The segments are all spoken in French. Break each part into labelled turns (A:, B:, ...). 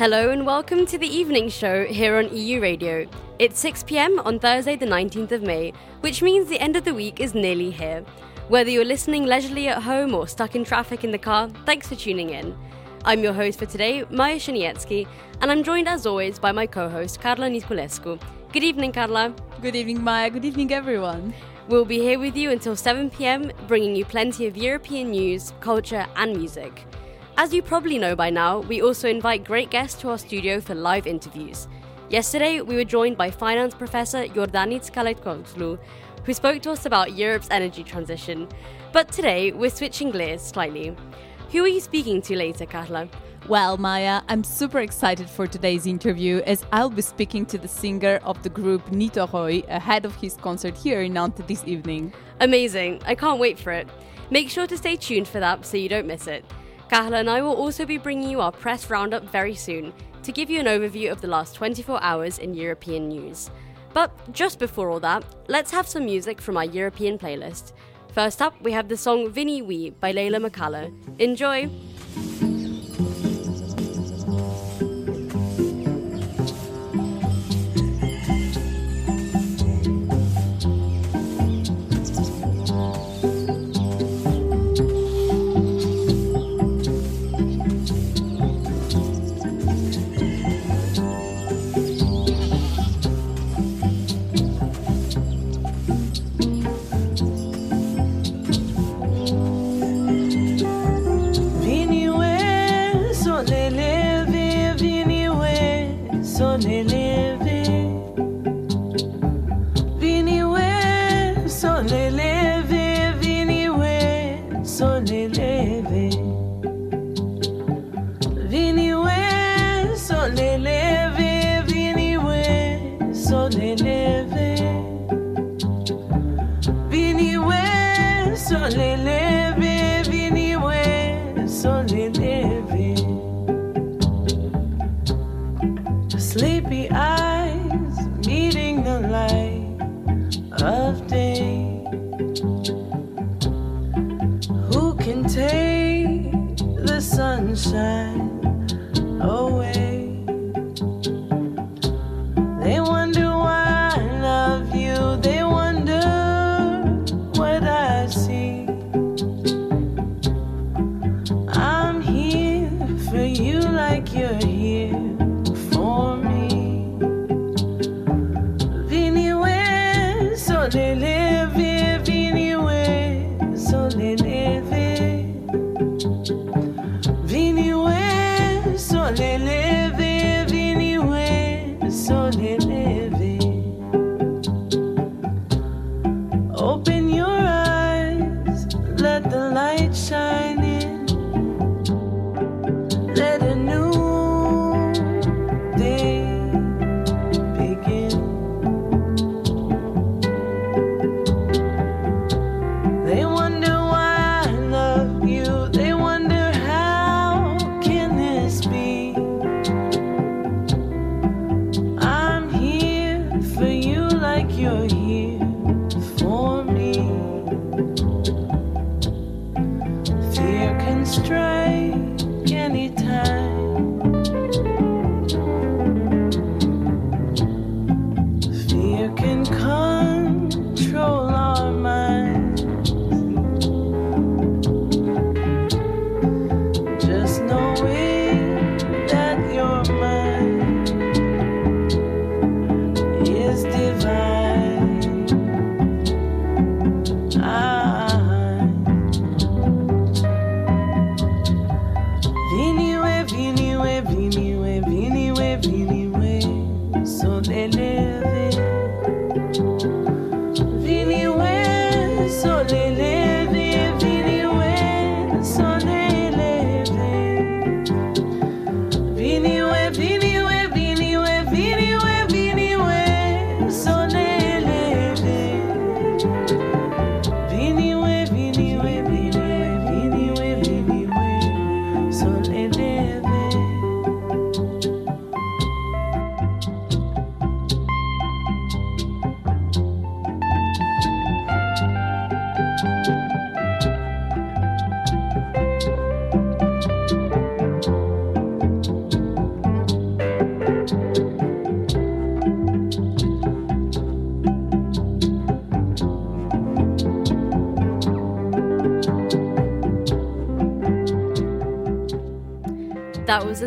A: Hello and welcome to the evening show here on EU Radio. It's 6 pm on Thursday, the 19th of May, which means the end of the week is nearly here. Whether you're listening leisurely at home or stuck in traffic in the car, thanks for tuning in. I'm your host for today, Maya Shanietsky, and I'm joined as always by my co host, Carla Niculescu. Good evening, Carla.
B: Good evening, Maya. Good evening, everyone.
A: We'll be here with you until 7 pm, bringing you plenty of European news, culture, and music. As you probably know by now, we also invite great guests to our studio for live interviews. Yesterday, we were joined by finance professor Yordanis Kaletkoglu, who spoke to us about Europe's energy transition. But today, we're switching gears slightly. Who are you speaking to later, Carla?
B: Well, Maya, I'm super excited for today's interview as I'll be speaking to the singer of the group Nitoroy ahead of his concert here in Nantes this evening.
A: Amazing. I can't wait for it. Make sure to stay tuned for that so you don't miss it. Carla and I will also be bringing you our press roundup very soon to give you an overview of the last 24 hours in European news. But just before all that, let's have some music from our European playlist. First up, we have the song Vinny Wee by Layla McCullough. Enjoy!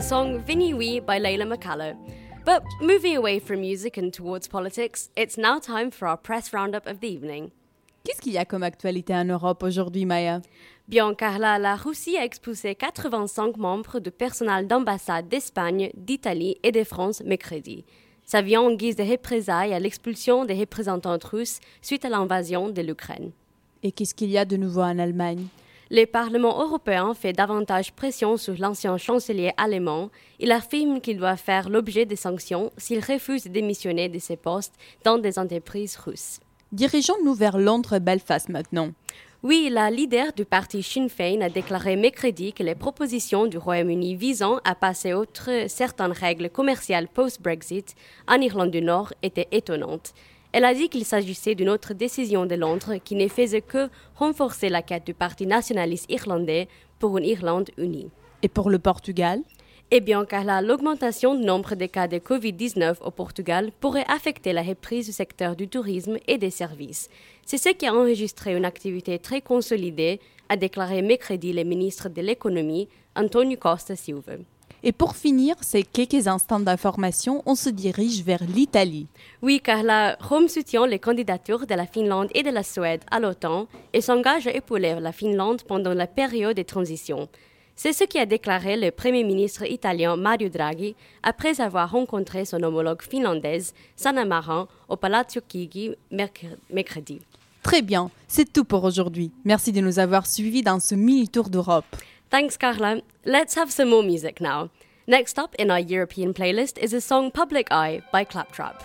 C: Song Vinny Wee by Layla McCallow. But moving away from music and towards politics, it's now time for our press roundup of the evening.
B: Qu'est-ce qu'il y a comme actualité en Europe aujourd'hui, Maya?
C: Bien, Carla, la Russie a expulsé 85 membres du personnel d'ambassade d'Espagne, d'Italie et de France mercredi. Ça vient en guise de représailles à l'expulsion des représentants russes suite à l'invasion de l'Ukraine.
B: Et qu'est-ce qu'il y a de nouveau en Allemagne?
C: Le Parlement européen fait davantage pression sur l'ancien chancelier allemand. Il affirme qu'il doit faire l'objet de sanctions s'il refuse de démissionner de ses postes dans des entreprises russes.
B: Dirigeons-nous vers Londres Belfast maintenant.
C: Oui, la leader du parti Sinn Féin a déclaré mercredi que les propositions du Royaume-Uni visant à passer outre certaines règles commerciales post-Brexit en Irlande du Nord étaient étonnantes. Elle a dit qu'il s'agissait d'une autre décision de Londres qui ne faisait que renforcer la quête du Parti nationaliste irlandais pour une Irlande unie.
B: Et pour le Portugal?
C: Eh bien, car là, l'augmentation du nombre de cas de Covid-19 au Portugal pourrait affecter la reprise du secteur du tourisme et des services. C'est ce qui a enregistré une activité très consolidée, a déclaré mercredi le ministre de l'économie, Antonio Costa Silva.
B: Et pour finir ces quelques instants d'information, on se dirige vers l'Italie.
C: Oui, car la Rome soutient les candidatures de la Finlande et de la Suède à l'OTAN et s'engage à épauler la Finlande pendant la période de transition. C'est ce qu'a déclaré le Premier ministre italien Mario Draghi après avoir rencontré son homologue finlandaise Sanna Marin au Palazzo Chigi mercredi.
B: Très bien, c'est tout pour aujourd'hui. Merci de nous avoir suivis dans ce mini-tour d'Europe.
C: Thanks, Carla. Let's have some more music now. Next up in our European playlist is the song Public Eye by Claptrap.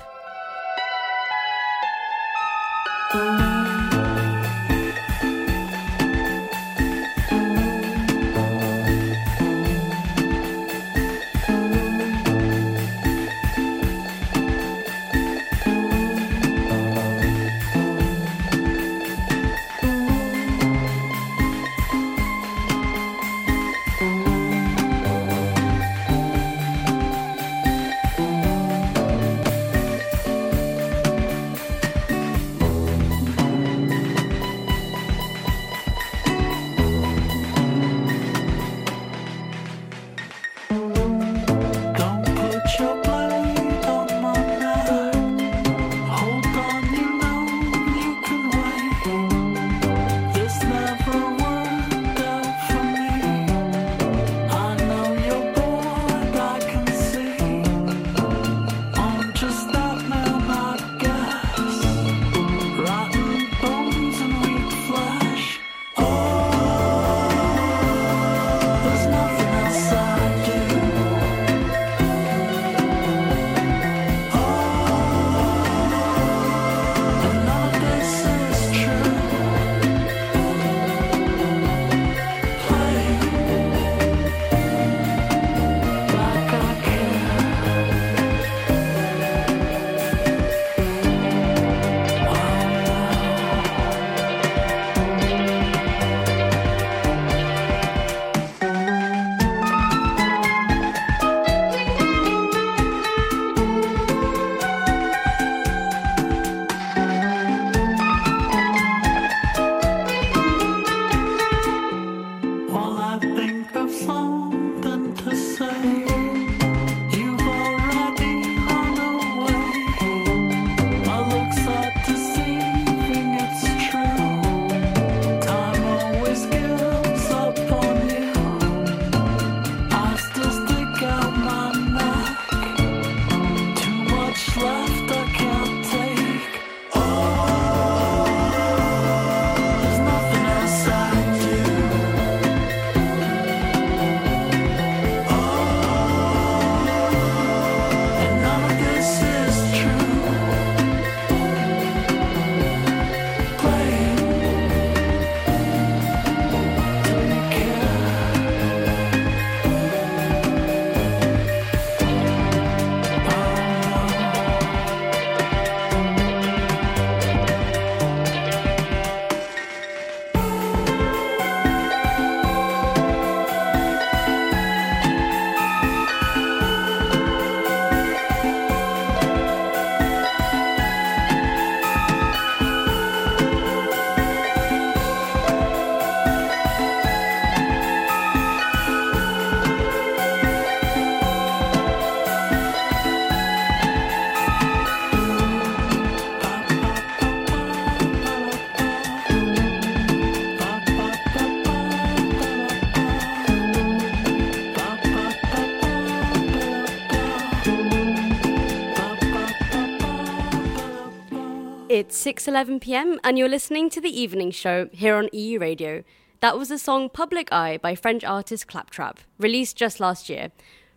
D: 6:11 p.m. and you're listening to the evening show here on EU Radio. That was the song Public Eye by French artist Claptrap, released just last year.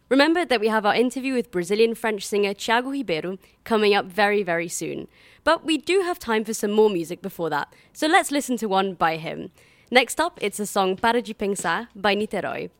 D: Remember that we have our interview with Brazilian French singer Thiago Ribeiro coming up very, very soon. But we do have time for some more music before that, so let's listen to one by him. Next up, it's the song Para de Pensar by Niterói.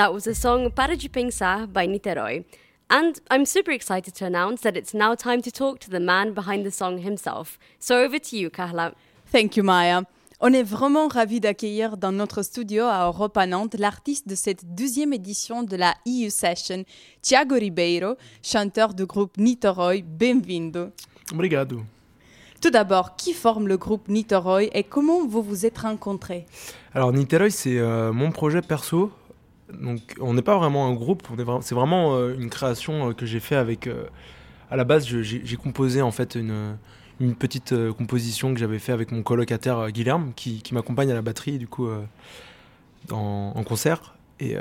D: That was the song Para de Pensar by Niterói. And I'm super excited to announce that it's now time to talk to the man behind the song himself. So over to you, Carla.
B: Thank you, Maya. On est vraiment ravis d'accueillir dans notre studio à Europa Nantes l'artiste de cette deuxième édition de la EU Session, Thiago Ribeiro, chanteur du groupe Niterói. Bienvenido.
E: Obrigado.
B: Tout d'abord, qui forme le groupe Niterói et comment vous vous êtes rencontrés?
E: Alors Niterói, c'est euh, mon projet perso donc on n'est pas vraiment un groupe, c'est vraiment euh, une création euh, que j'ai fait avec. Euh, à la base, j'ai composé en fait une, petite composition que j'avais fait avec mon colocataire Guilherme, qui, m'accompagne à la batterie du coup en, concert. Et,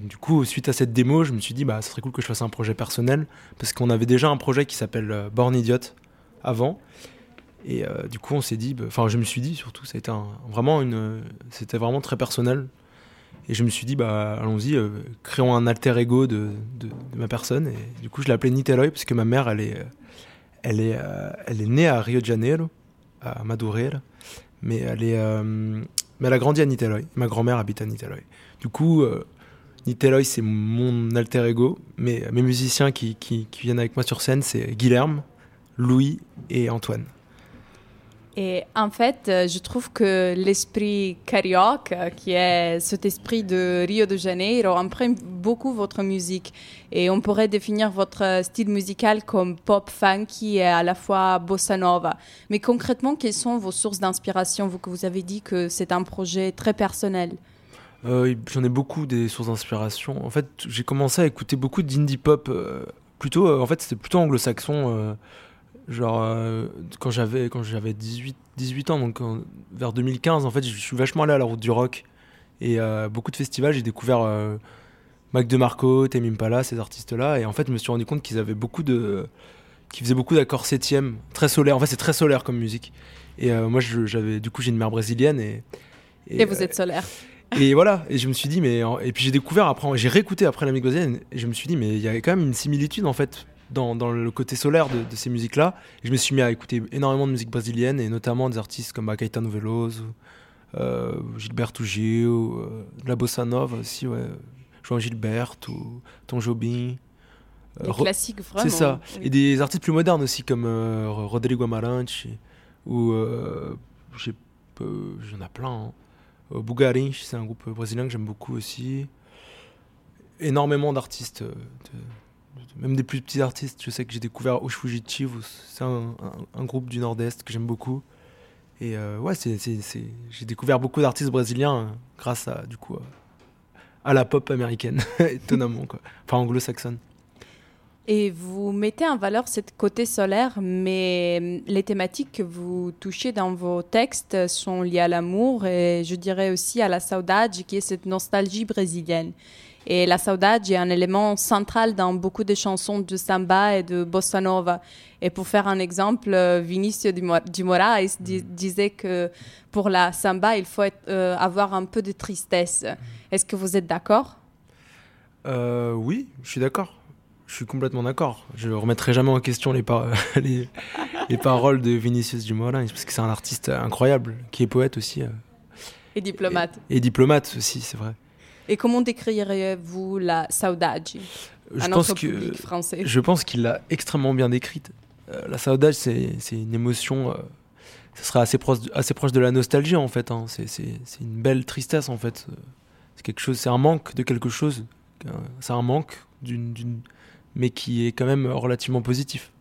E: du coup, suite à cette démo, je me suis dit, bah, serait cool que je fasse un projet personnel, parce qu'on avait déjà un projet qui s'appelle Born Idiot avant. Et du coup, on s'est dit, bah, enfin, je me suis dit surtout, ça vraiment c'était vraiment très personnel. Et je me suis dit, bah, allons-y, euh, créons un alter ego de, ma personne. Et du coup, je l'ai appelé Niterói parce que ma mère, elle est, elle est, euh, elle est née à Rio de Janeiro, à Madureira. Mais elle, est, euh, mais elle a grandi à Niterói. Ma grand-mère habite à Niterói. Du coup, Niterói, c'est mon alter ego. Mais mes musiciens qui viennent avec moi sur scène, c'est Guilherme, Louis et Antoine.
B: Et en fait, euh, je trouve que l'esprit carioca, euh, qui est cet esprit de Rio de Janeiro, imprime beaucoup votre musique. Et on pourrait définir votre style musical comme pop funky et à la fois bossa nova. Mais concrètement, quelles sont vos sources d'inspiration? Vous que vous avez dit que c'est un projet très personnel.
E: Euh, J'en ai beaucoup des sources d'inspiration. En fait, j'ai commencé à écouter beaucoup d'indie pop. Plutôt, en fait, c'était plutôt anglo-saxon. Genre, euh, quand j'avais quand j'avais 18, 18 ans, donc vers 2015, en fait, je suis vachement allé à la route du rock. Et euh, beaucoup de festivals, j'ai découvert euh, Mac DeMarco, Tame Impala, ces artistes-là. Et en fait, je me suis rendu compte qu'ils avaient beaucoup de. qu'ils faisaient beaucoup d'accords septième, très solaire. En fait, c'est très solaire comme musique. Et moi, j'avais du coup, j'ai une mère brésilienne. Et,
B: et, vous êtes solaire.
E: Et voilà, et je me suis dit, mais. Et puis j'ai découvert après, j'ai réécouté après la brésilienne, et je me suis dit, mais il y avait quand même une similitude en fait dans, dans, le côté solaire de, ces musiques-là. Je me suis mis à écouter énormément de musique brésilienne et notamment des artistes comme Caetano Veloso, euh, Gilberto Gil, euh, de la bossa nova aussi, ouais. João Gilberto, Tom Jobim.
B: Euh, classiques, vraiment.
E: C'est ça. Et des artistes plus modernes aussi comme euh, Rodrigo Amarante ou j'en ai plein. Hein. Bugarinch, c'est un groupe brésilien que j'aime beaucoup aussi. Énormément d'artistes de, même des plus petits artistes. Je sais que j'ai découvert Osh c'est un, groupe du Nord-Est que j'aime beaucoup. Et euh, ouais, j'ai découvert beaucoup d'artistes brésiliens euh, grâce à, du coup, à, la pop américaine, étonnamment, quoi. Enfin, anglo-saxonne.
B: Et vous mettez en valeur cette côté solaire, mais les thématiques que vous touchez dans vos textes sont liées à l'amour et je dirais aussi à la saudade, qui est cette nostalgie brésilienne. Et la saudade est un élément central dans beaucoup de chansons de samba et de bossa nova. Et pour faire un exemple, euh, Vinicio de Moraes mm. disait que pour la samba, il faut euh, avoir un peu de tristesse. Est-ce que vous êtes d'accord?
E: Euh, Oui, je suis d'accord. Je suis complètement d'accord. Je ne remettrai jamais en question les, les, paroles de Vinicius de Moraes parce que c'est un artiste incroyable, qui est poète aussi.
B: Et diplomate.
E: et diplomate aussi, c'est vrai.
B: Et comment décririez-vous la saudade
E: je pense que,
B: français?
E: Je pense qu'il l'a extrêmement bien décrite. Euh, la saudade, c'est une émotion. Euh, ça serait assez proche, assez proche de la nostalgie en fait. Hein. C'est une belle tristesse en fait. C'est quelque chose, c'est un manque de quelque chose. C'est un manque d'une, mais qui est quand même relativement positif.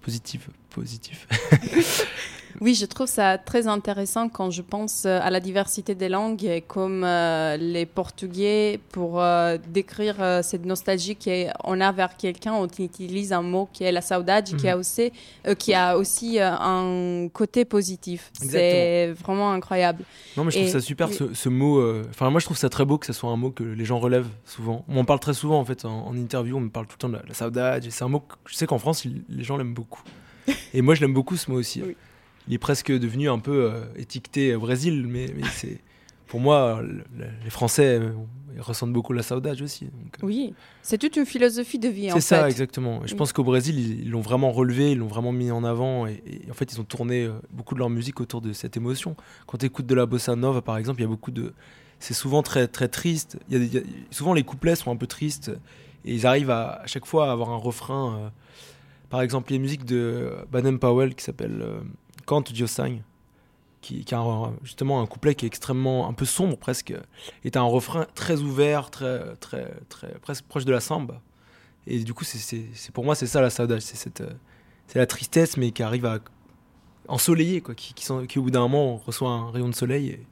E: Positif, positif.
B: Oui, je trouve ça très intéressant quand je pense euh, à la diversité des langues, comme euh, les Portugais, pour euh, décrire cette nostalgie qu'on a vers quelqu'un, on utilise un mot qui est la saudade, qui, a aussi, qui a aussi un côté positif. C'est vraiment incroyable.
E: Non, mais je trouve ça super ce, mot. Enfin, moi, je trouve ça très beau que ce soit un mot que les gens relèvent souvent. On parle très souvent en fait en, interview, on me parle tout le temps de la, la saudade. C'est un mot que je sais qu'en France, les gens l'aiment beaucoup. Et moi, je l'aime beaucoup ce mot aussi. Oui il est presque devenu un peu euh, étiqueté au Brésil, mais, c'est pour moi, les Français euh, ils ressentent beaucoup la saudade aussi. Euh.
B: oui, c'est toute une philosophie de vie.
E: C'est ça, exactement. je pense qu'au Brésil, ils l'ont vraiment relevé, ils l'ont vraiment mis en avant, et, en fait, ils ont tourné beaucoup de leur musique autour de cette émotion. Quand tu écoutes de la bossa nova, par exemple, il y a beaucoup de, c'est souvent très très triste. Il y a, souvent les couplets sont un peu tristes, et ils arrivent à, à chaque fois à avoir un refrain. par exemple, les musiques de Baden Powell qui s'appelle Kant Diosang, qui, qui, a justement un couplet qui est extrêmement un peu sombre presque, est un refrain très ouvert, très très très presque proche de la samba. Et du coup, c'est pour moi c'est ça la saudade, c'est la tristesse mais qui arrive à ensoleiller quoi, qui au bout d'un moment reçoit un rayon de soleil. Et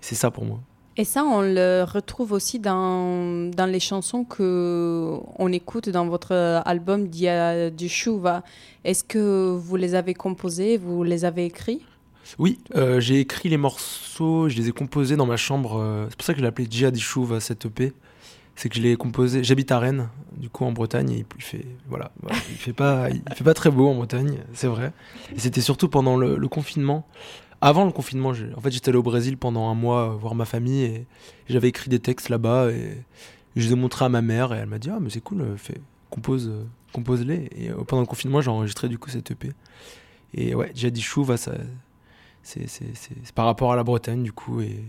E: c'est ça pour moi.
B: Et ça, on le retrouve aussi dans, dans les chansons que on écoute dans votre album Dia du Chouva. Est-ce que vous les avez composés, vous les avez écrits?
E: Oui, euh, j'ai écrit les morceaux, je les ai composés dans ma chambre. Euh, c'est pour ça que je l'ai appelé Dia du Chouva, cette EP. C'est que je l'ai composé. J'habite à Rennes, du coup en Bretagne, et il fait voilà, il fait pas, il fait pas très beau en Bretagne, c'est vrai. Et c'était surtout pendant le confinement avant le confinement, en fait, j'étais allé au Brésil pendant un mois euh, voir ma famille et j'avais écrit des textes là-bas et je les ai montrés à ma mère et elle m'a dit ah mais c'est cool, euh, fais, compose, euh, compose-les. Et pendant le confinement, j'ai enregistré du coup cette EP. Et ouais, j'ai dit chou, ça, c'est, par rapport à la Bretagne du coup et,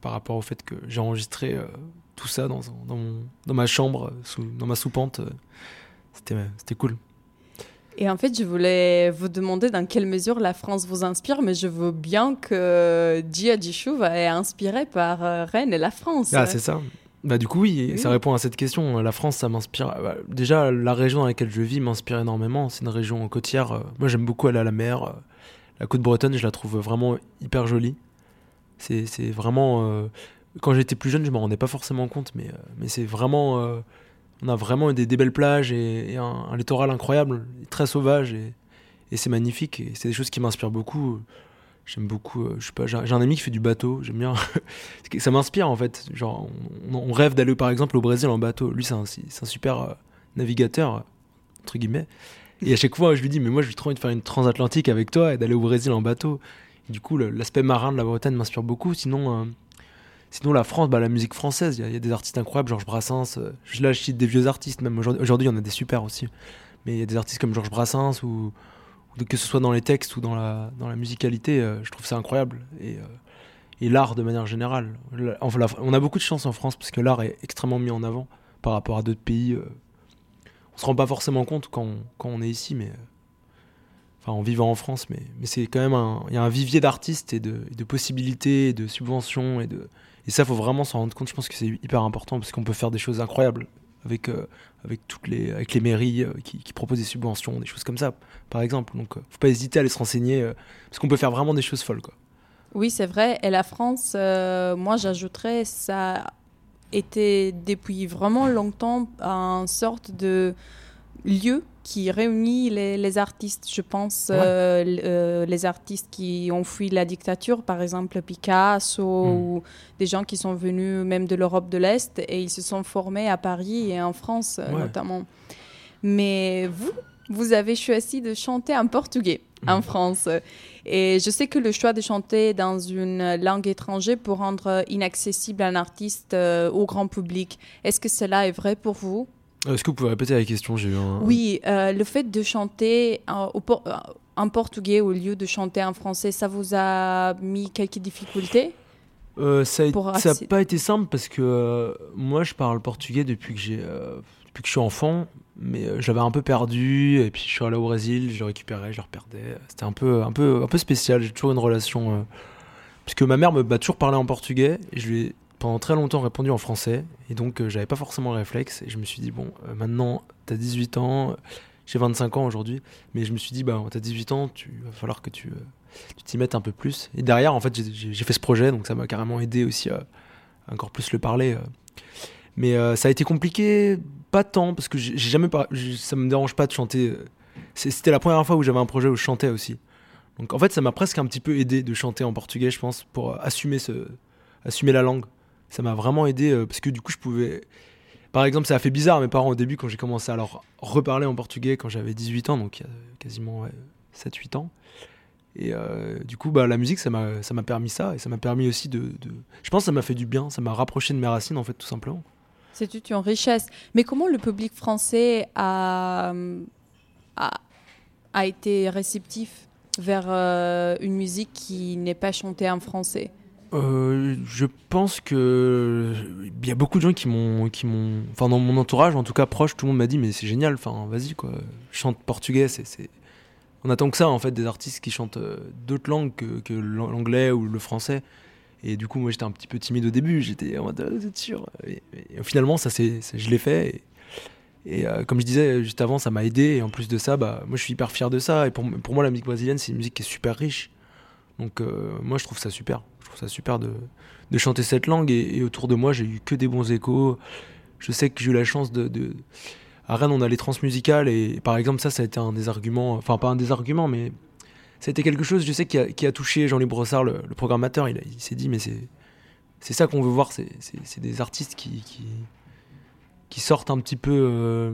E: par rapport au fait que j'ai enregistré tout ça dans, dans, dans, ma chambre, sous, dans ma soupente. c'était, c'était cool.
B: Et en fait, je voulais vous demander dans quelle mesure la France vous inspire, mais je veux bien que Dia Dishouv est inspiré par euh, Rennes et la France.
E: Ah, c'est ça. Bah, du coup, oui, ça répond à cette question. La France, ça m'inspire. Bah, déjà, la région dans laquelle je vis m'inspire énormément. C'est une région côtière. Euh, moi, j'aime beaucoup aller à la mer. Euh, la côte bretonne, je la trouve vraiment hyper jolie. C'est vraiment. quand j'étais plus jeune, je me rendais pas forcément compte, mais, mais c'est vraiment on a vraiment des, belles plages et, un, littoral incroyable, très sauvage et, c'est magnifique. Et c'est des choses qui m'inspirent beaucoup. J'aime beaucoup, euh, je sais pas, j'ai un ami qui fait du bateau, j'aime bien. ça m'inspire en fait. Genre, on, rêve d'aller par exemple au Brésil en bateau. Lui, c'est un, super euh, navigateur, entre guillemets. Et à chaque fois, je lui dis, mais moi, je trop envie de faire une transatlantique avec toi et d'aller au Brésil en bateau. du coup, l'aspect marin de la Bretagne m'inspire beaucoup. Sinon, euh, Sinon, la France, bah, la musique française, il y, a des artistes incroyables, Georges Brassens. Euh, là, je cite des vieux artistes, même aujourd'hui, il y en a des super aussi. Mais il y a des artistes comme Georges Brassens, ou, que ce soit dans les textes ou dans la, dans musicalité, euh, je trouve ça incroyable. Et, euh, l'art de manière générale. Enfin, on a beaucoup de chance en France, parce que l'art est extrêmement mis en avant par rapport à d'autres pays. on se rend pas forcément compte quand on, quand est ici, mais. En vivant en France, mais, mais c'est quand même un. Y a un vivier d'artistes et de, de possibilités, de subventions et de et ça, faut vraiment s'en rendre compte. Je pense que c'est hyper important parce qu'on peut faire des choses incroyables avec, euh, avec, toutes les, avec les mairies euh, qui, proposent des subventions, des choses comme ça, par exemple. Donc, euh, faut pas hésiter à aller se renseigner parce qu'on peut faire vraiment des choses folles. Quoi.
B: Oui, c'est vrai. Et la France, moi, j'ajouterais, ça était depuis vraiment longtemps un sorte de lieu qui réunit les, artistes, je pense, euh, euh, les artistes qui ont fui la dictature, par exemple Picasso, hmm. ou des gens qui sont venus même de l'Europe de l'Est, et ils se sont formés à Paris et en France euh, notamment. Mais vous, vous avez choisi de chanter en portugais en hmm. France. Et je sais que le choix de chanter dans une langue étrangère peut rendre inaccessible un artiste au grand public. Est-ce que cela est vrai pour vous?
E: Est-ce que vous pouvez répéter la question J'ai
B: Oui, euh, le fait de chanter en, en portugais au lieu de chanter en français, ça vous a mis quelques difficultés
E: euh, Ça n'a pas été simple parce que moi, je parle portugais depuis que, j'ai, depuis que je suis enfant, mais j'avais un peu perdu. Et puis, je suis allé au Brésil, je le récupérais, je le reperdais. C'était un peu, un peu, un peu spécial. J'ai toujours une relation. puisque ma mère m'a toujours parlé en portugais et je lui ai pendant très longtemps répondu en français et donc euh, j'avais pas forcément le réflexe et je me suis dit bon euh, maintenant t'as 18 ans j'ai 25 ans aujourd'hui mais je me suis dit bah t'as 18 ans tu va falloir que tu euh, tu t'y mettes un peu plus. Et derrière en fait j'ai fait ce projet donc ça m'a carrément aidé aussi à, encore plus le parler mais ça a été compliqué pas tant parce que j'ai jamais pas ça me dérange pas de chanter c'était la première fois où j'avais un projet où je chantais aussi. Donc en fait ça m'a presque un petit peu aidé de chanter en portugais je pense pour assumer assumer la langue ça m'a vraiment aidé euh, parce que du coup, je pouvais. Par exemple, ça a fait bizarre à mes parents au début quand j'ai commencé à leur reparler en portugais quand j'avais 18 ans, donc il y a quasiment 7-8 ans. Et euh, du coup, bah, la musique, ça m'a permis ça. Et ça m'a permis aussi de, Je pense que ça m'a fait du bien. Ça m'a rapproché de mes racines, en fait, tout simplement.
B: C'est une richesse. Mais comment le public français a, a, a été réceptif vers euh, une musique qui n'est pas chantée en français?
E: Euh, je pense que il y a beaucoup de gens qui m'ont qui m'ont enfin dans mon entourage en tout cas proche tout le monde m'a dit mais c'est génial enfin vas-y quoi. Chante portugais c'est on attend que ça en fait des artistes qui chantent euh, d'autres langues que, l'anglais ou le français. Et du coup moi j'étais un petit peu timide au début. J'étais en mode ah, vous sûr? Et, finalement ça c'est je l'ai fait. Et, euh, comme je disais juste avant ça m'a aidé. Et en plus de ça bah moi je suis hyper fier de ça. Et pour moi la musique brésilienne c'est une musique qui est super riche donc moi je trouve ça super trouve ça super de, de chanter cette langue. Et, autour de moi, j'ai eu que des bons échos. Je sais que j'ai eu la chance de, de, À Rennes, on a les transmusicales. Et par exemple, ça, ça a été un des arguments. Enfin, pas un des arguments, mais ça a été quelque chose, je sais, qui a, touché Jean-Louis Brossard, le, programmateur. Il, s'est dit, mais c'est. C'est ça qu'on veut voir, c'est des artistes qui, qui, qui, sortent un petit peu, euh,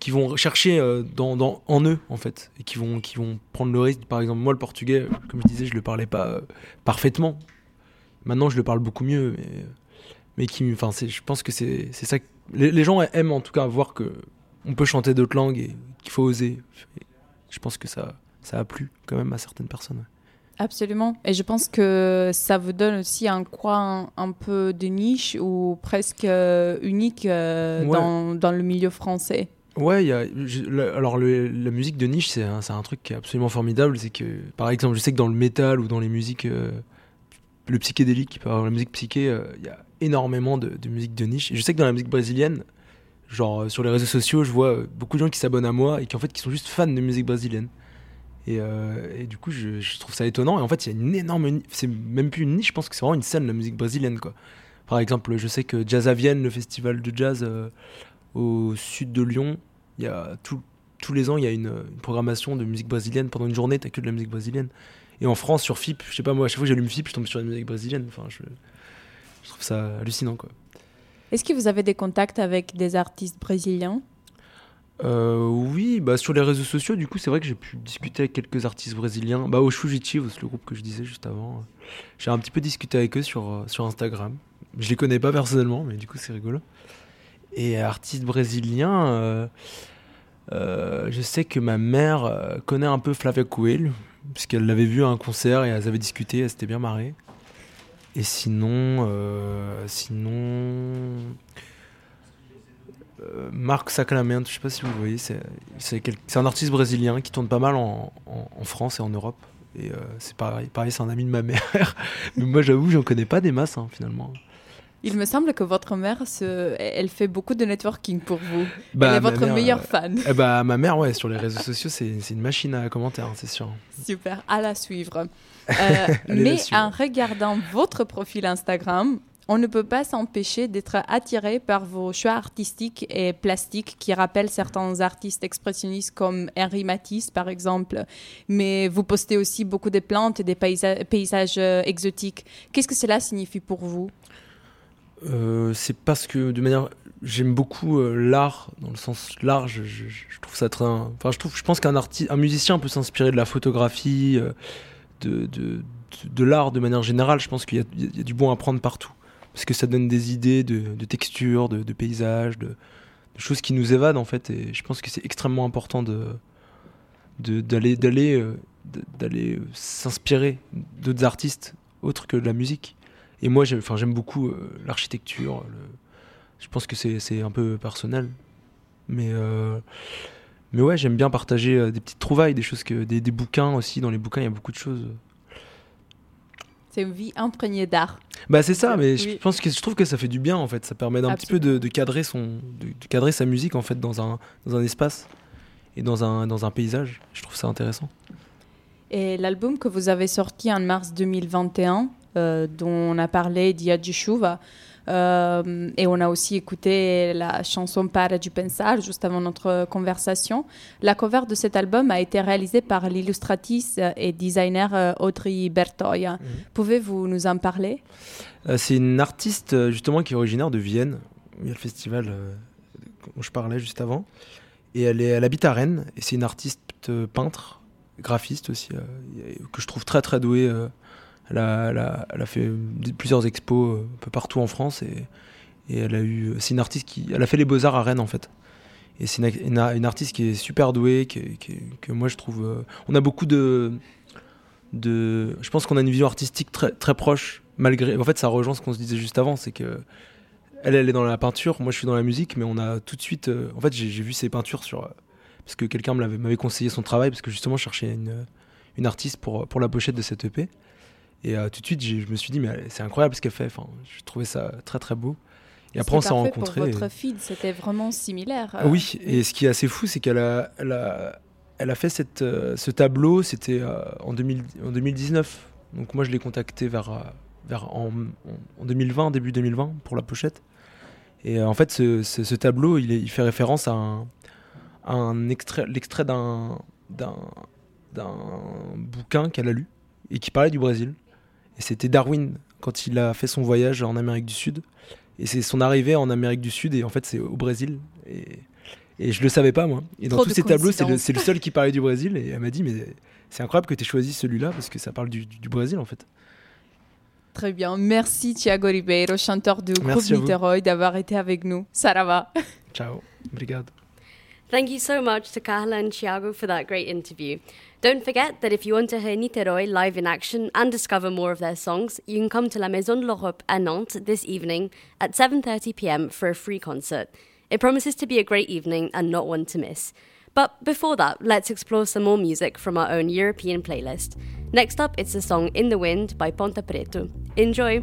E: qui vont chercher euh, dans, dans, en eux en fait, et qui vont, qui vont prendre le risque. Par exemple, moi le portugais, comme je disais, je le parlais pas euh, parfaitement, Maintenant, je le parle beaucoup mieux, mais, mais qui, enfin, je pense que c'est ça. Que, les, gens aiment en tout cas voir que on peut chanter d'autres langues et qu'il faut oser. je pense que ça, ça a plu quand même à certaines personnes.
B: Absolument. Et je pense que ça vous donne aussi un coin un, peu de niche ou presque euh, unique euh, dans, dans, le milieu français.
E: Ouais, alors la musique de niche, c'est un, truc qui est absolument formidable. C'est que, par exemple, je sais que dans le métal ou dans les musiques, euh, le psychédélique, par la musique psyché, il euh, y a énormément de, de, musique de niche. Et je sais que dans la musique brésilienne, genre euh, sur les réseaux sociaux, je vois beaucoup de gens qui s'abonnent à moi et qui en fait qui sont juste fans de musique brésilienne. Et, du coup, je, je, trouve ça étonnant. Et en fait, il y a une énorme, c'est même plus une niche. Je pense que c'est vraiment une scène la musique brésilienne, quoi. Par exemple, je sais que Jazz à Vienne, le festival de jazz au sud de Lyon, il y a tous les ans, il y a une, programmation de musique brésilienne. Pendant une journée, t'as que de la musique brésilienne. Et en France, sur FIP, je sais pas moi, à chaque fois que j'allume FIP, je tombe sur la musique brésilienne. Enfin, je, trouve ça hallucinant, quoi.
B: Est-ce que vous avez des contacts avec des artistes brésiliens?
E: Euh, oui, bah sur les réseaux sociaux, du coup, c'est vrai que j'ai pu discuter avec quelques artistes brésiliens. Bah, au Fugitivos, le groupe que je disais juste avant. J'ai un petit peu discuté avec eux sur, euh, sur Instagram. Je les connais pas personnellement, mais du coup, c'est rigolo. Et artiste brésilien, euh, euh, je sais que ma mère euh, connaît un peu Flavia Coelho, puisqu'elle l'avait vu à un concert et elles avaient discuté, elle s'était bien marrée. Et sinon, sinon, Marc Sacramento, je sais pas si vous voyez, c'est un artiste brésilien qui tourne pas mal en, en, France et en Europe. Et c'est pareil, pareil c'est un ami de ma mère. Mais moi, j'avoue, j'en connais pas des masses, hein, finalement.
B: Il me semble que votre mère, se... elle fait beaucoup de networking pour vous. Bah, elle est votre meilleure fan.
E: Eh bah, ma mère, ouais, sur les réseaux sociaux, c'est une machine à commentaires, c'est sûr.
B: Super, à la suivre. Euh, mais en regardant votre profil Instagram, on ne peut pas s'empêcher d'être attiré par vos choix artistiques et plastiques qui rappellent certains artistes expressionnistes comme Henri Matisse, par exemple. Mais vous postez aussi beaucoup de plantes et des paysages euh, exotiques. Qu'est-ce que cela signifie pour vous?
E: Euh, c'est parce que de manière j'aime beaucoup euh, l'art dans le sens large je, trouve ça très enfin je trouve je pense qu'un artiste un musicien peut s'inspirer de la photographie euh, de, de, de, l'art de manière générale. Je pense qu'il y, a du bon à prendre partout. Parce que ça donne des idées de, de textures de, de paysages de, choses qui nous évadent en fait. Et je pense que c'est extrêmement important de d'aller d'aller d'aller s'inspirer d'autres artistes autres que de la musique et moi, j'aime beaucoup euh, l'architecture. Je pense que c'est un peu personnel. Mais, euh, mais ouais, j'aime bien partager euh, des petites trouvailles, des choses que des, des, bouquins aussi. Dans les bouquins, il y a beaucoup de choses.
B: C'est une vie imprégnée d'art.
E: Bah c'est ça, mais je pense que je trouve que ça fait du bien en fait. Ça permet d'un petit peu de, cadrer son, de, cadrer sa musique en fait dans un, dans un espace et dans un, dans un paysage. Je trouve ça intéressant.
B: Et l'album que vous avez sorti en mars 2021, euh, dont on a parlé Dia euh, et on a aussi écouté la chanson Para du Pensar juste avant notre conversation. La cover de cet album a été réalisée par l'illustratrice et designer euh, Audrey Bertoya. Mhm. Pouvez-vous nous en parler?
E: C'est une artiste justement qui est originaire de Vienne. Il y a le festival dont je parlais juste avant. Et elle, est, elle habite à Rennes. Et c'est une artiste peintre, graphiste aussi, que je trouve très très douée elle a, fait plusieurs expos euh, un peu partout en France et, elle a eu. C'est une artiste qui. Elle a fait les beaux-arts à Rennes en fait. Et c'est une, une, artiste qui est super douée, qui, que moi je trouve. Euh, on a beaucoup de. de je pense qu'on a une vision artistique très, très proche, malgré. En fait, ça rejoint ce qu'on se disait juste avant, c'est que. Elle, elle est dans la peinture, moi je suis dans la musique, mais on a tout de suite. Euh, en fait, j'ai vu ses peintures sur. Parce que quelqu'un m'avait conseillé son travail, parce que justement je cherchais une, une artiste pour, pour la pochette de cette EP. Et euh, tout de suite, je me suis dit, mais c'est incroyable ce qu'elle fait. Enfin, je trouvais ça très très beau.
B: Et après, on s'est rencontrés. Pour votre feed, c'était vraiment similaire.
E: Euh. Oui, et ce qui est assez fou, c'est qu'elle a, elle a, elle a fait cette, euh, ce tableau, c'était en, en 2019. Donc moi, je l'ai contacté vers, vers en, en, 2020, début 2020, pour la pochette. Et en fait, ce, ce, tableau, il, il, fait référence à un, un extrait, l'extrait d'un bouquin qu'elle a lu et qui parlait du Brésil. Et c'était Darwin quand il a fait son voyage en Amérique du Sud. Et c'est son arrivée en Amérique du Sud et en fait c'est au Brésil. Et, et je le savais pas moi. Et dans tous ces tableaux, c'est le, le, seul qui parlait du Brésil. Et elle m'a dit mais c'est incroyable que tu aies choisi celui-là parce que ça parle du, du, Brésil en fait.
B: Très bien. Merci Thiago Ribeiro, chanteur du groupe Niterói, d'avoir été avec nous. Sarava.
E: Ciao. Obrigado.
C: Thank you so much to Carla and Thiago for that great interview. Don't forget that if you want to hear Niterói live in action and discover more of their songs, you can come to La Maison de l'Europe à Nantes this evening at 7:30 p.m. for a free concert. It promises to be a great evening and not one to miss. But before that, let's explore some more music from our own European playlist. Next up, it's the song In the Wind by Ponte Preto. Enjoy!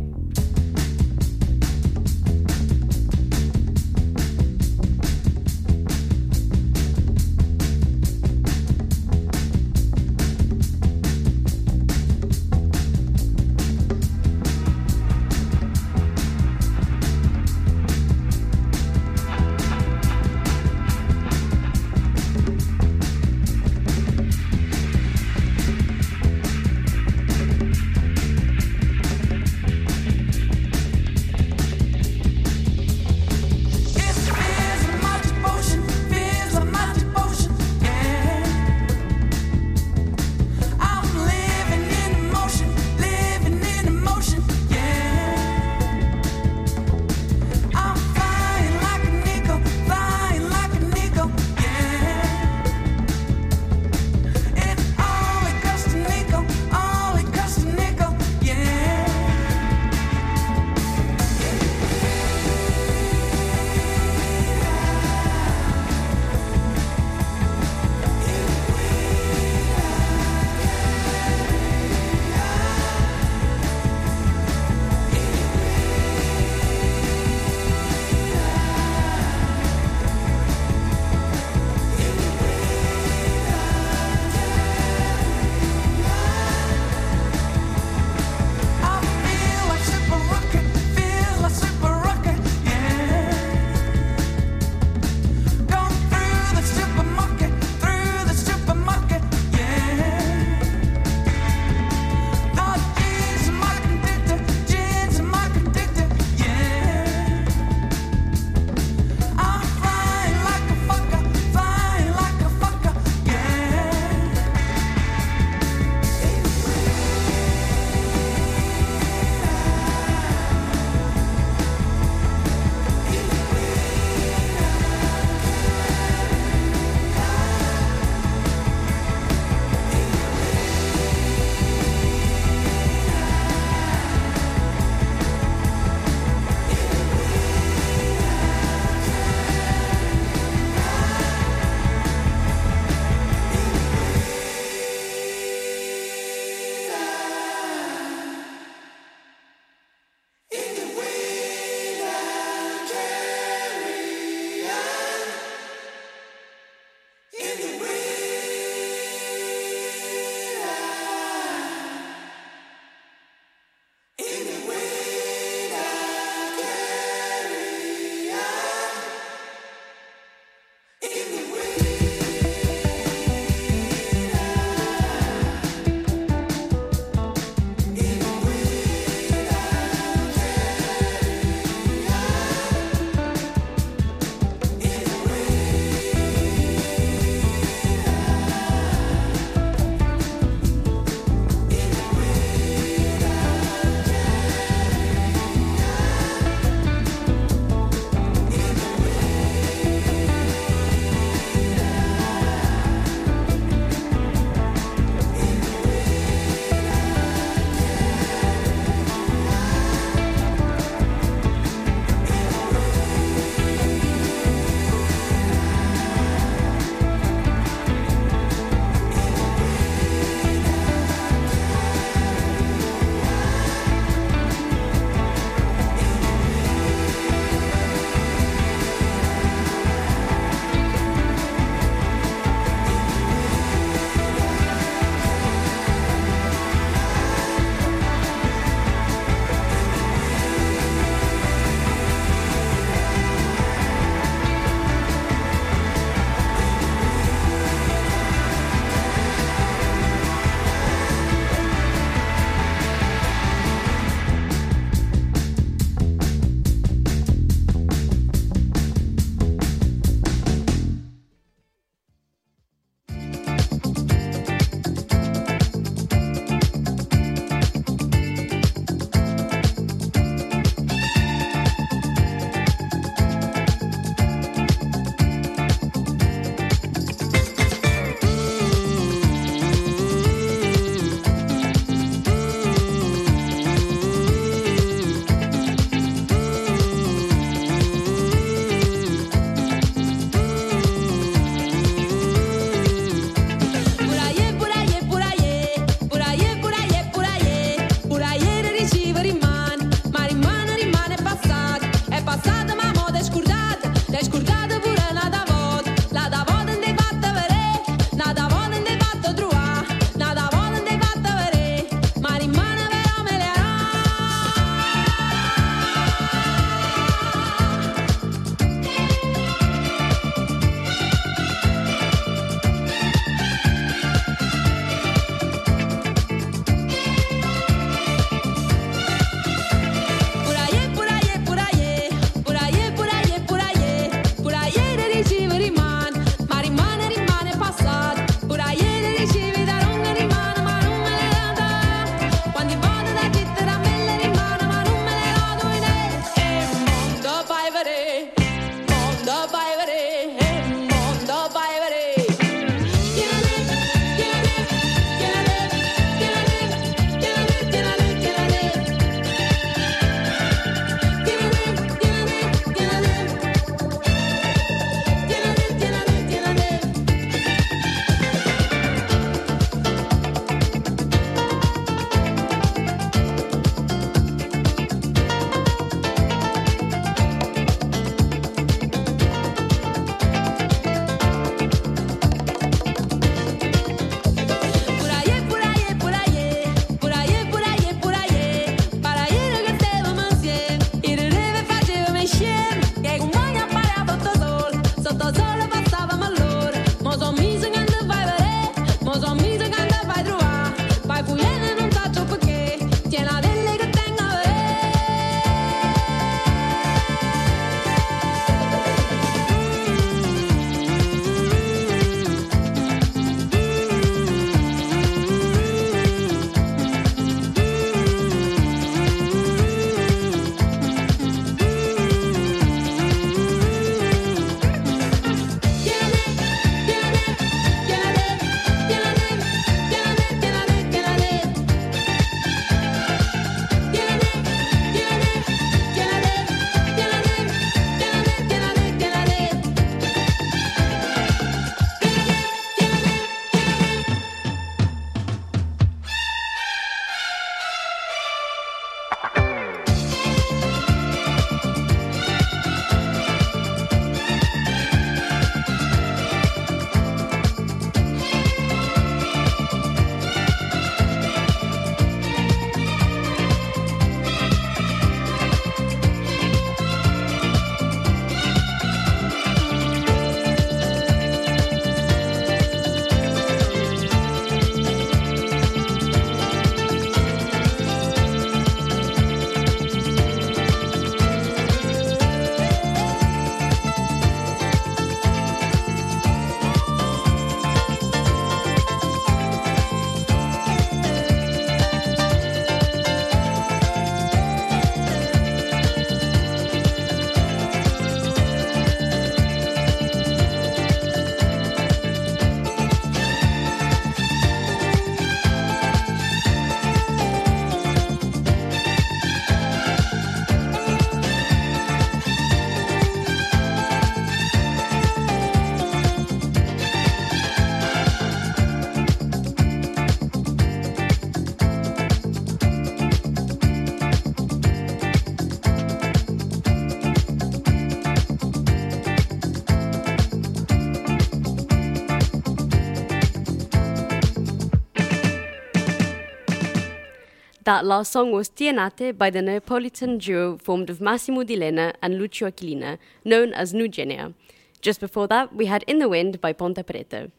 C: That last song was Tienate by the Neapolitan duo formed of Massimo Di Lena and Lucio Aquilina, known as Nugenia. Just before that, we had In the Wind by Ponte Prete.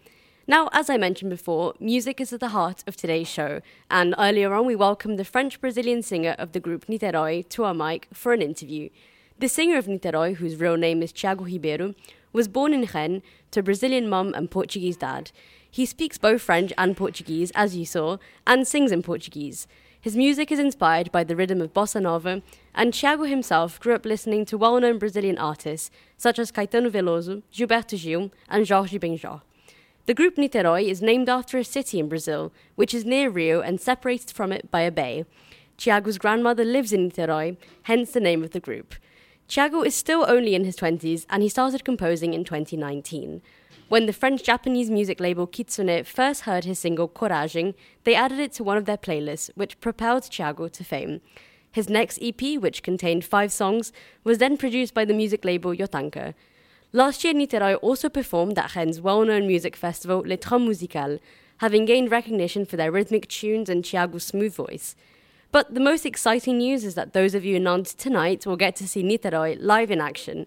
C: Now, as I mentioned before, music is at the heart of today's show, and earlier on we welcomed the French Brazilian singer of the group Niterói to our mic for an interview. The singer of Niterói, whose real name is Thiago Ribeiro, was born in Rennes to a Brazilian mum and Portuguese dad. He speaks both French and Portuguese, as you saw, and sings in Portuguese. His music is inspired by the rhythm of bossa nova, and Thiago himself grew up listening to well known Brazilian artists such as Caetano Veloso, Gilberto Gil, and Jorge Benjor. The group Niterói is named after a city in Brazil, which is near Rio and separated from it by a bay. Thiago's grandmother lives in Niterói, hence the name of the group. Thiago is still only in his 20s and he started composing in 2019. When the French Japanese music label Kitsune first heard his single Coragem, they added it to one of their playlists, which propelled Thiago to fame. His next EP, which contained five songs, was then produced by the music label Yotanka. Last year, Niterói also performed at Rennes' well-known music festival Les Trams Musicales, having gained recognition for their rhythmic tunes and Thiago's smooth voice. But the most exciting news is that those of you in Nantes tonight will get to see Niterói live in action.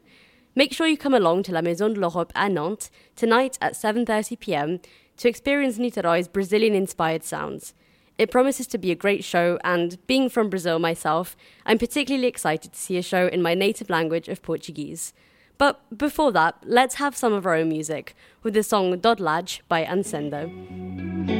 C: Make sure you come along to La Maison de l'Europe à Nantes tonight at 7:30 p.m. to experience Niterói's Brazilian-inspired sounds. It promises to be a great show, and being from Brazil myself, I'm particularly excited to see a show in my native language of Portuguese. But before that, let's have some of our own music with the song Dodlage by Ansendo.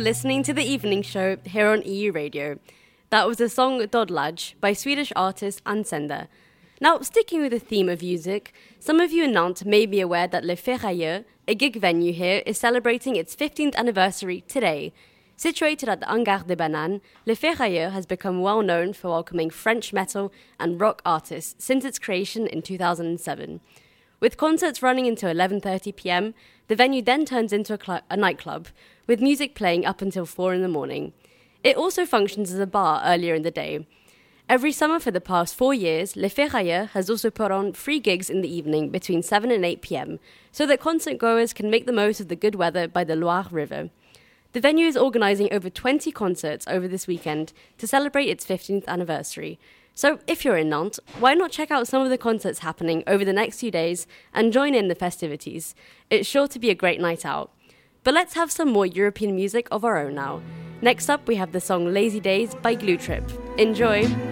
C: You're listening to the evening show here on EU Radio. That was the song Dodlage by Swedish artist Ansender. Now, sticking with the theme of music, some of you in Nantes may be aware that Le Ferrailleur, a gig venue here, is celebrating its 15th anniversary today. Situated at the Hangar des Bananes, Le Ferrailleur has become well known for welcoming French metal and rock artists since its creation in 2007. With concerts running until 11:30 p.m., the venue then turns into a, cl- a nightclub with music playing up until 4 in the morning. It also functions as a bar earlier in the day.
D: Every summer for the past four years, Le Ferrailleur has also put on free gigs in the evening between 7 and 8 pm, so that concert goers can make the most of the good weather by the Loire River. The venue is organising over 20 concerts over this weekend to celebrate its 15th anniversary. So, if you're in Nantes, why not check out some of the concerts happening over the next few days and join in the festivities? It's sure to be a great night out. But let's have some more European music of our own now. Next up, we have the song Lazy Days by Glue Trip. Enjoy!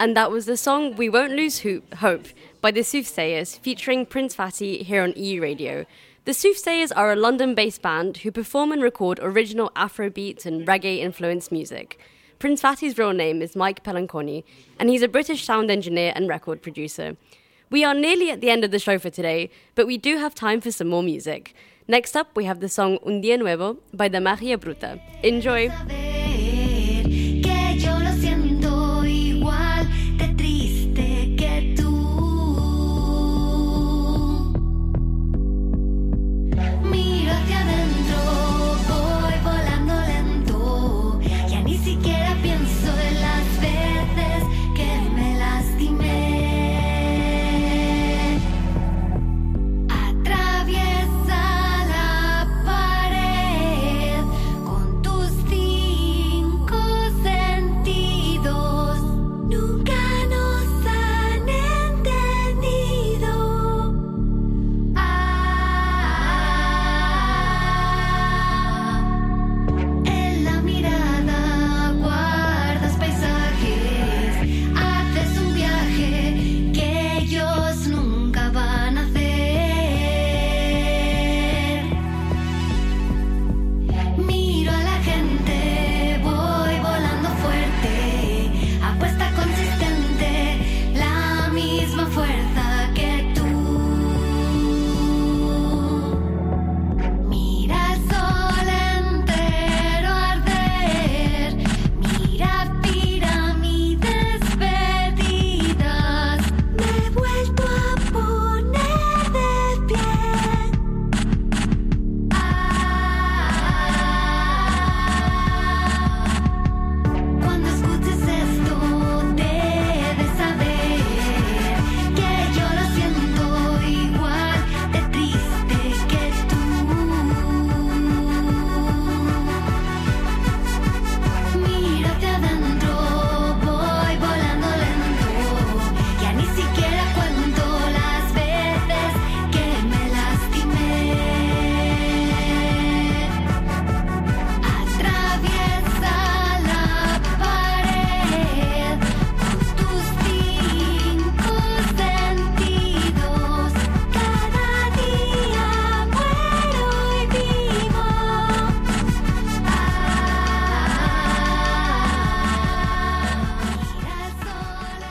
F: And that was the song We Won't Lose Hope by the Soothsayers featuring Prince Fatty here on EU Radio. The Soothsayers are a London based band who perform and record original Afrobeat and reggae influenced music. Prince Fatty's real name is Mike Pelanconi, and he's a British sound engineer and record producer. We are nearly at the end of the show for today, but we do have time for some more music. Next up, we have the song Un Día Nuevo by the Magia Bruta. Enjoy!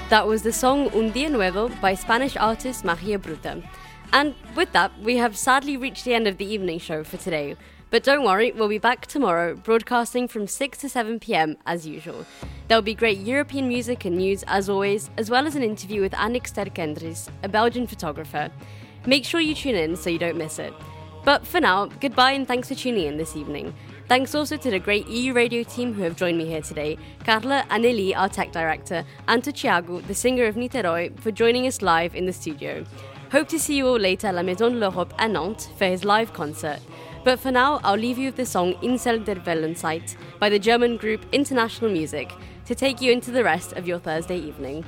F: That was the song Un Día Nuevo by Spanish artist Magia Bruta. And with that, we have sadly reached the end of the evening show for today. But don't worry, we'll be back tomorrow, broadcasting from 6 to 7 pm as usual. There'll be great European music and news as always, as well as an interview with Annick Sterkendries, a Belgian photographer. Make sure you tune in so you don't miss it. But for now, goodbye and thanks for tuning in this evening. Thanks also to the great EU radio team who have joined me here today, Carla Anneli, our tech director, and to Thiago, the singer of Niteroi, for joining us live in the studio. Hope to see you all later at La Maison de l'Europe à Nantes for his live concert. But for now, I'll leave you with the song Insel der Wellenzeit by the German group International Music to take you into the rest of your Thursday evening.